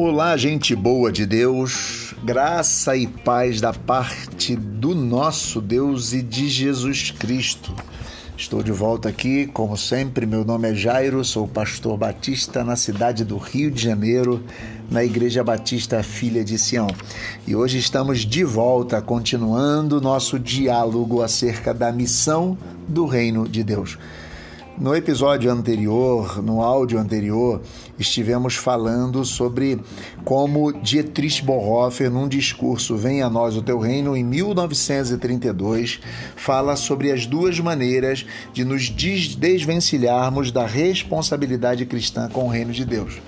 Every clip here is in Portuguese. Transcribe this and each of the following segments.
Olá, gente boa de Deus, graça e paz da parte do nosso Deus e de Jesus Cristo. Estou de volta aqui, como sempre. Meu nome é Jairo, sou pastor batista na cidade do Rio de Janeiro, na Igreja Batista Filha de Sião. E hoje estamos de volta, continuando nosso diálogo acerca da missão do Reino de Deus. No episódio anterior, no áudio anterior, estivemos falando sobre como Dietrich Bonhoeffer, num discurso Venha a Nós o Teu Reino, em 1932, fala sobre as duas maneiras de nos desvencilharmos da responsabilidade cristã com o reino de Deus.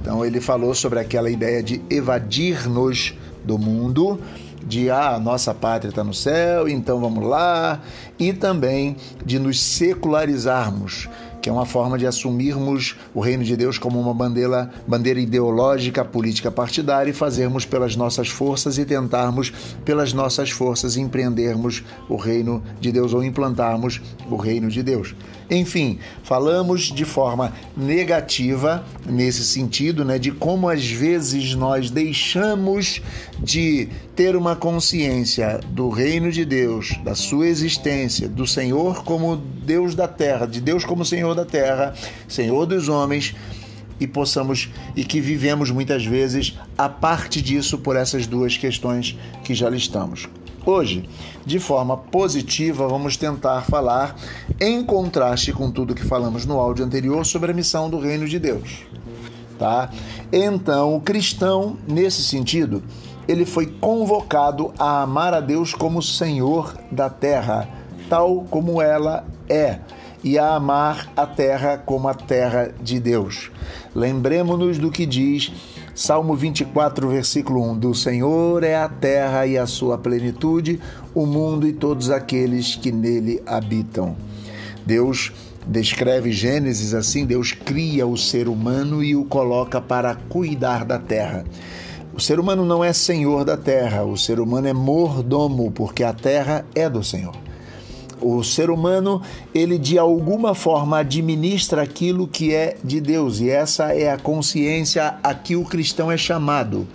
Então, ele falou sobre aquela ideia de evadir-nos do mundo de ah, nossa pátria está no céu, então vamos lá, e também de nos secularizarmos, que é uma forma de assumirmos o reino de Deus como uma bandeira, bandeira ideológica, política partidária e fazermos pelas nossas forças e tentarmos pelas nossas forças empreendermos o reino de Deus ou implantarmos o reino de Deus. Enfim, falamos de forma negativa nesse sentido, né, de como às vezes nós deixamos de ter uma consciência do reino de Deus, da sua existência, do Senhor como Deus da terra, de Deus como Senhor da terra, Senhor dos homens, e possamos e que vivemos muitas vezes a parte disso por essas duas questões que já listamos. Hoje, de forma positiva, vamos tentar falar em contraste com tudo que falamos no áudio anterior sobre a missão do reino de Deus. Tá? Então, o cristão, nesse sentido, ele foi convocado a amar a Deus como Senhor da terra, tal como ela é e a amar a terra como a terra de Deus. Lembremos-nos do que diz Salmo 24, versículo 1: Do Senhor é a terra e a sua plenitude, o mundo e todos aqueles que nele habitam. Deus descreve Gênesis assim: Deus cria o ser humano e o coloca para cuidar da terra. O ser humano não é senhor da terra, o ser humano é mordomo, porque a terra é do Senhor o ser humano, ele de alguma forma administra aquilo que é de Deus, e essa é a consciência a que o cristão é chamado.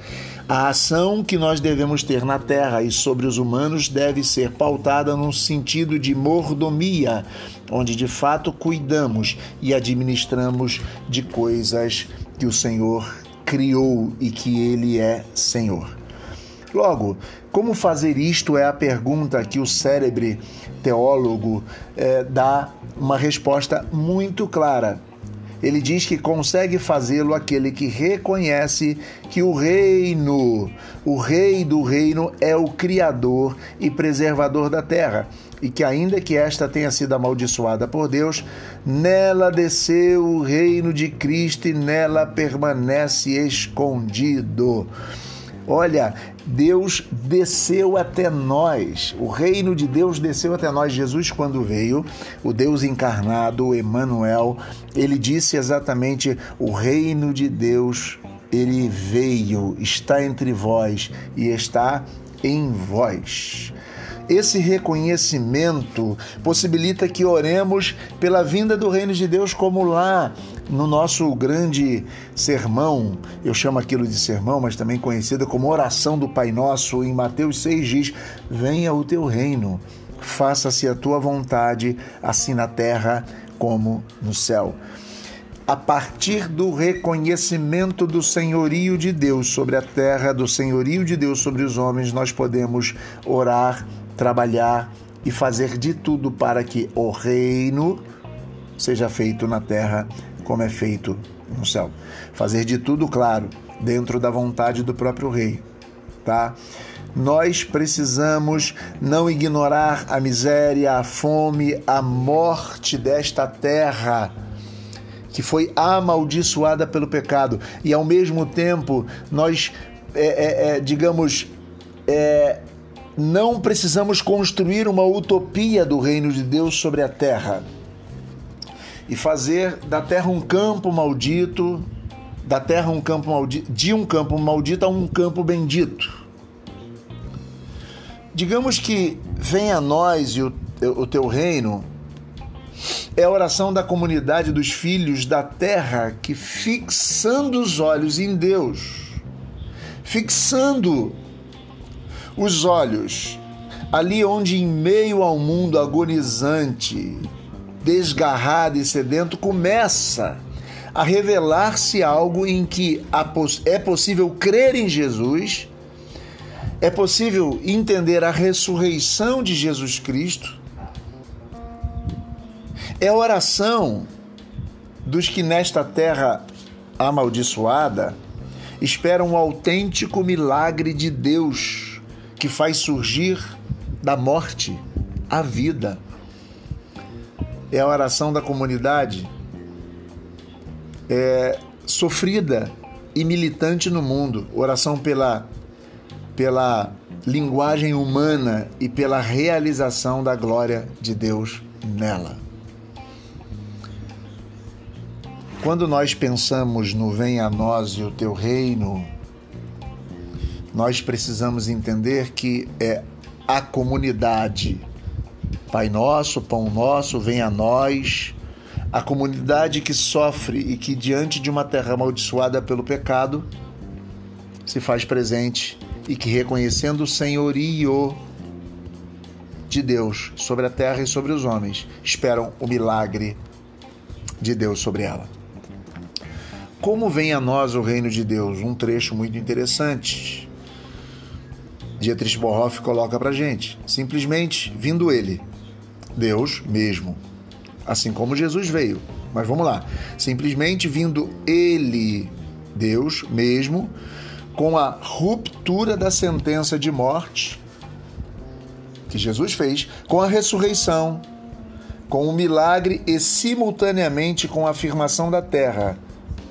A ação que nós devemos ter na terra e sobre os humanos deve ser pautada num sentido de mordomia, onde de fato cuidamos e administramos de coisas que o Senhor criou e que Ele é Senhor. Logo, como fazer isto é a pergunta que o célebre teólogo é, dá uma resposta muito clara. Ele diz que consegue fazê-lo aquele que reconhece que o reino, o rei do reino, é o criador e preservador da terra, e que, ainda que esta tenha sido amaldiçoada por Deus, nela desceu o reino de Cristo e nela permanece escondido. Olha, Deus desceu até nós, o reino de Deus desceu até nós. Jesus, quando veio, o Deus encarnado, Emmanuel, ele disse exatamente: o reino de Deus, ele veio, está entre vós e está em vós. Esse reconhecimento possibilita que oremos pela vinda do reino de Deus, como lá no nosso grande sermão, eu chamo aquilo de sermão, mas também conhecida como oração do Pai Nosso, em Mateus 6 diz: Venha o teu reino, faça-se a tua vontade, assim na terra como no céu. A partir do reconhecimento do senhorio de Deus sobre a terra, do senhorio de Deus sobre os homens, nós podemos orar trabalhar e fazer de tudo para que o reino seja feito na terra como é feito no céu. Fazer de tudo, claro, dentro da vontade do próprio rei, tá? Nós precisamos não ignorar a miséria, a fome, a morte desta terra que foi amaldiçoada pelo pecado e ao mesmo tempo nós, é, é, é, digamos, é, não precisamos construir uma utopia do reino de Deus sobre a terra e fazer da terra um campo maldito, da terra um campo maldito, de um campo maldito a um campo bendito. Digamos que venha a nós e o, o teu reino é a oração da comunidade dos filhos da terra que, fixando os olhos em Deus, fixando os olhos ali onde, em meio ao mundo agonizante, desgarrado e sedento, começa a revelar-se algo em que é possível crer em Jesus, é possível entender a ressurreição de Jesus Cristo. É oração dos que nesta terra amaldiçoada esperam um autêntico milagre de Deus que faz surgir da morte à vida. É a oração da comunidade é, sofrida e militante no mundo. Oração pela, pela linguagem humana e pela realização da glória de Deus nela. Quando nós pensamos no Venha a nós e o teu reino, nós precisamos entender que é a comunidade. Pai nosso, pão nosso, venha a nós. A comunidade que sofre e que, diante de uma terra amaldiçoada pelo pecado, se faz presente e que, reconhecendo o senhorio de Deus sobre a terra e sobre os homens, esperam o milagre de Deus sobre ela. Como vem a nós o reino de Deus? Um trecho muito interessante. Dietrich Bonhoeffer coloca para gente. Simplesmente vindo ele, Deus mesmo, assim como Jesus veio. Mas vamos lá. Simplesmente vindo ele, Deus mesmo, com a ruptura da sentença de morte que Jesus fez, com a ressurreição, com o milagre e simultaneamente com a afirmação da terra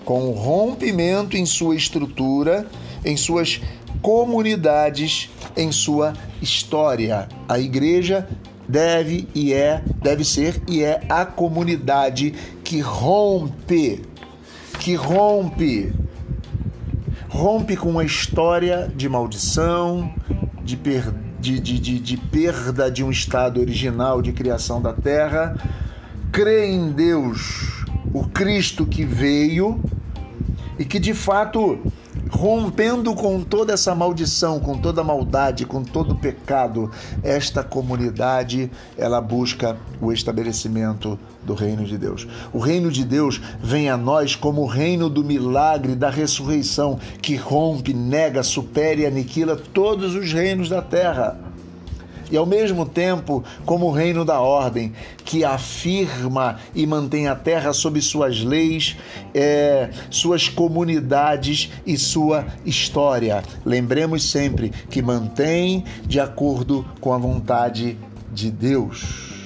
com o rompimento em sua estrutura, em suas comunidades, em sua história. A igreja deve e é, deve ser e é a comunidade que rompe, que rompe, rompe com a história de maldição, de, de, de, de, de perda de um estado original de criação da terra, crê em Deus, o Cristo que veio e que de fato, rompendo com toda essa maldição, com toda a maldade, com todo o pecado, esta comunidade, ela busca o estabelecimento do reino de Deus. O reino de Deus vem a nós como o reino do milagre, da ressurreição, que rompe, nega, supera e aniquila todos os reinos da terra e ao mesmo tempo como o reino da ordem, que afirma e mantém a terra sob suas leis, é, suas comunidades e sua história. Lembremos sempre que mantém de acordo com a vontade de Deus.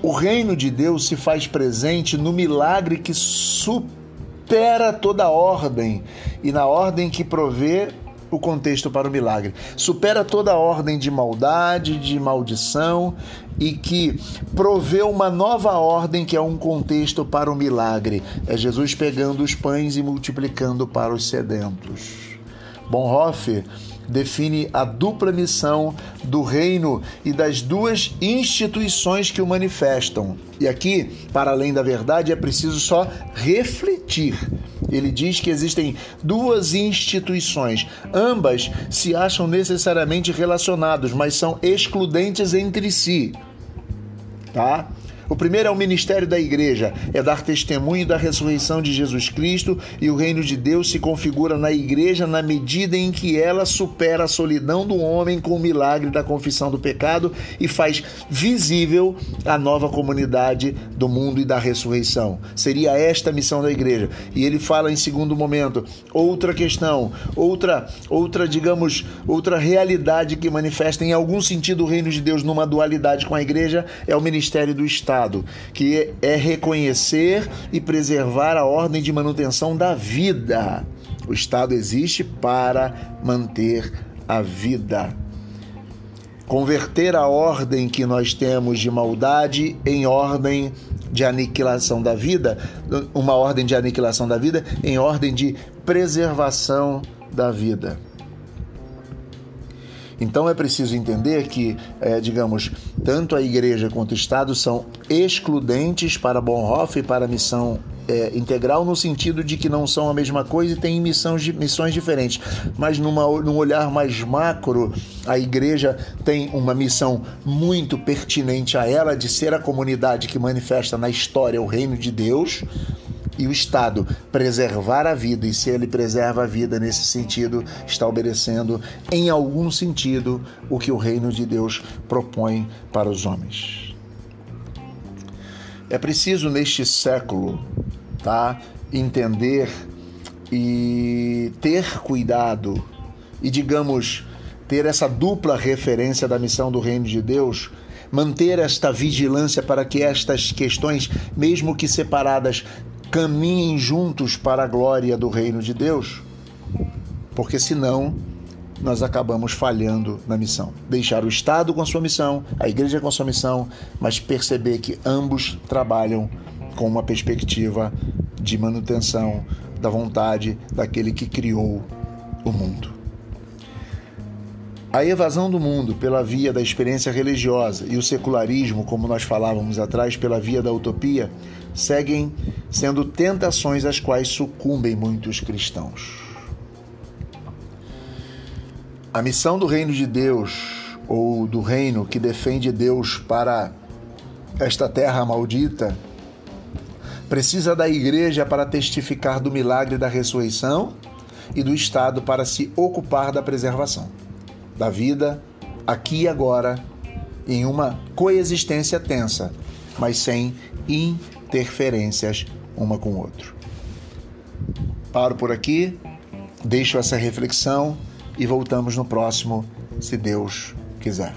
O reino de Deus se faz presente no milagre que supera toda ordem e na ordem que provê o contexto para o milagre. Supera toda a ordem de maldade, de maldição e que provê uma nova ordem que é um contexto para o milagre. É Jesus pegando os pães e multiplicando para os sedentos. Bonhoeffer define a dupla missão do reino e das duas instituições que o manifestam. E aqui, para além da verdade, é preciso só refletir. Ele diz que existem duas instituições, ambas se acham necessariamente relacionados, mas são excludentes entre si. Tá? O primeiro é o ministério da igreja, é dar testemunho da ressurreição de Jesus Cristo e o reino de Deus se configura na igreja na medida em que ela supera a solidão do homem com o milagre da confissão do pecado e faz visível a nova comunidade do mundo e da ressurreição. Seria esta a missão da igreja. E ele fala em segundo momento, outra questão, outra outra, digamos, outra realidade que manifesta em algum sentido o reino de Deus numa dualidade com a igreja é o ministério do Estado Que é reconhecer e preservar a ordem de manutenção da vida. O Estado existe para manter a vida. Converter a ordem que nós temos de maldade em ordem de aniquilação da vida, uma ordem de aniquilação da vida em ordem de preservação da vida. Então é preciso entender que, é, digamos, tanto a igreja quanto o Estado são excludentes para Bonhoeffer e para a missão é, integral no sentido de que não são a mesma coisa e têm missões, missões diferentes. Mas numa, num olhar mais macro, a igreja tem uma missão muito pertinente a ela de ser a comunidade que manifesta na história o reino de Deus e o Estado preservar a vida, e se ele preserva a vida nesse sentido, está obedecendo, em algum sentido, o que o reino de Deus propõe para os homens. É preciso neste século, tá, entender e ter cuidado e digamos ter essa dupla referência da missão do reino de Deus, manter esta vigilância para que estas questões, mesmo que separadas, caminhem juntos para a glória do reino de Deus, porque senão nós acabamos falhando na missão. Deixar o Estado com a sua missão, a igreja com a sua missão, mas perceber que ambos trabalham com uma perspectiva de manutenção da vontade daquele que criou o mundo. A evasão do mundo pela via da experiência religiosa e o secularismo, como nós falávamos atrás, pela via da utopia, seguem sendo tentações às quais sucumbem muitos cristãos. A missão do reino de Deus, ou do reino que defende Deus para esta terra maldita, precisa da igreja para testificar do milagre da ressurreição e do Estado para se ocupar da preservação da vida aqui e agora em uma coexistência tensa, mas sem interferências uma com o outro. Paro por aqui, deixo essa reflexão e voltamos no próximo, se Deus quiser.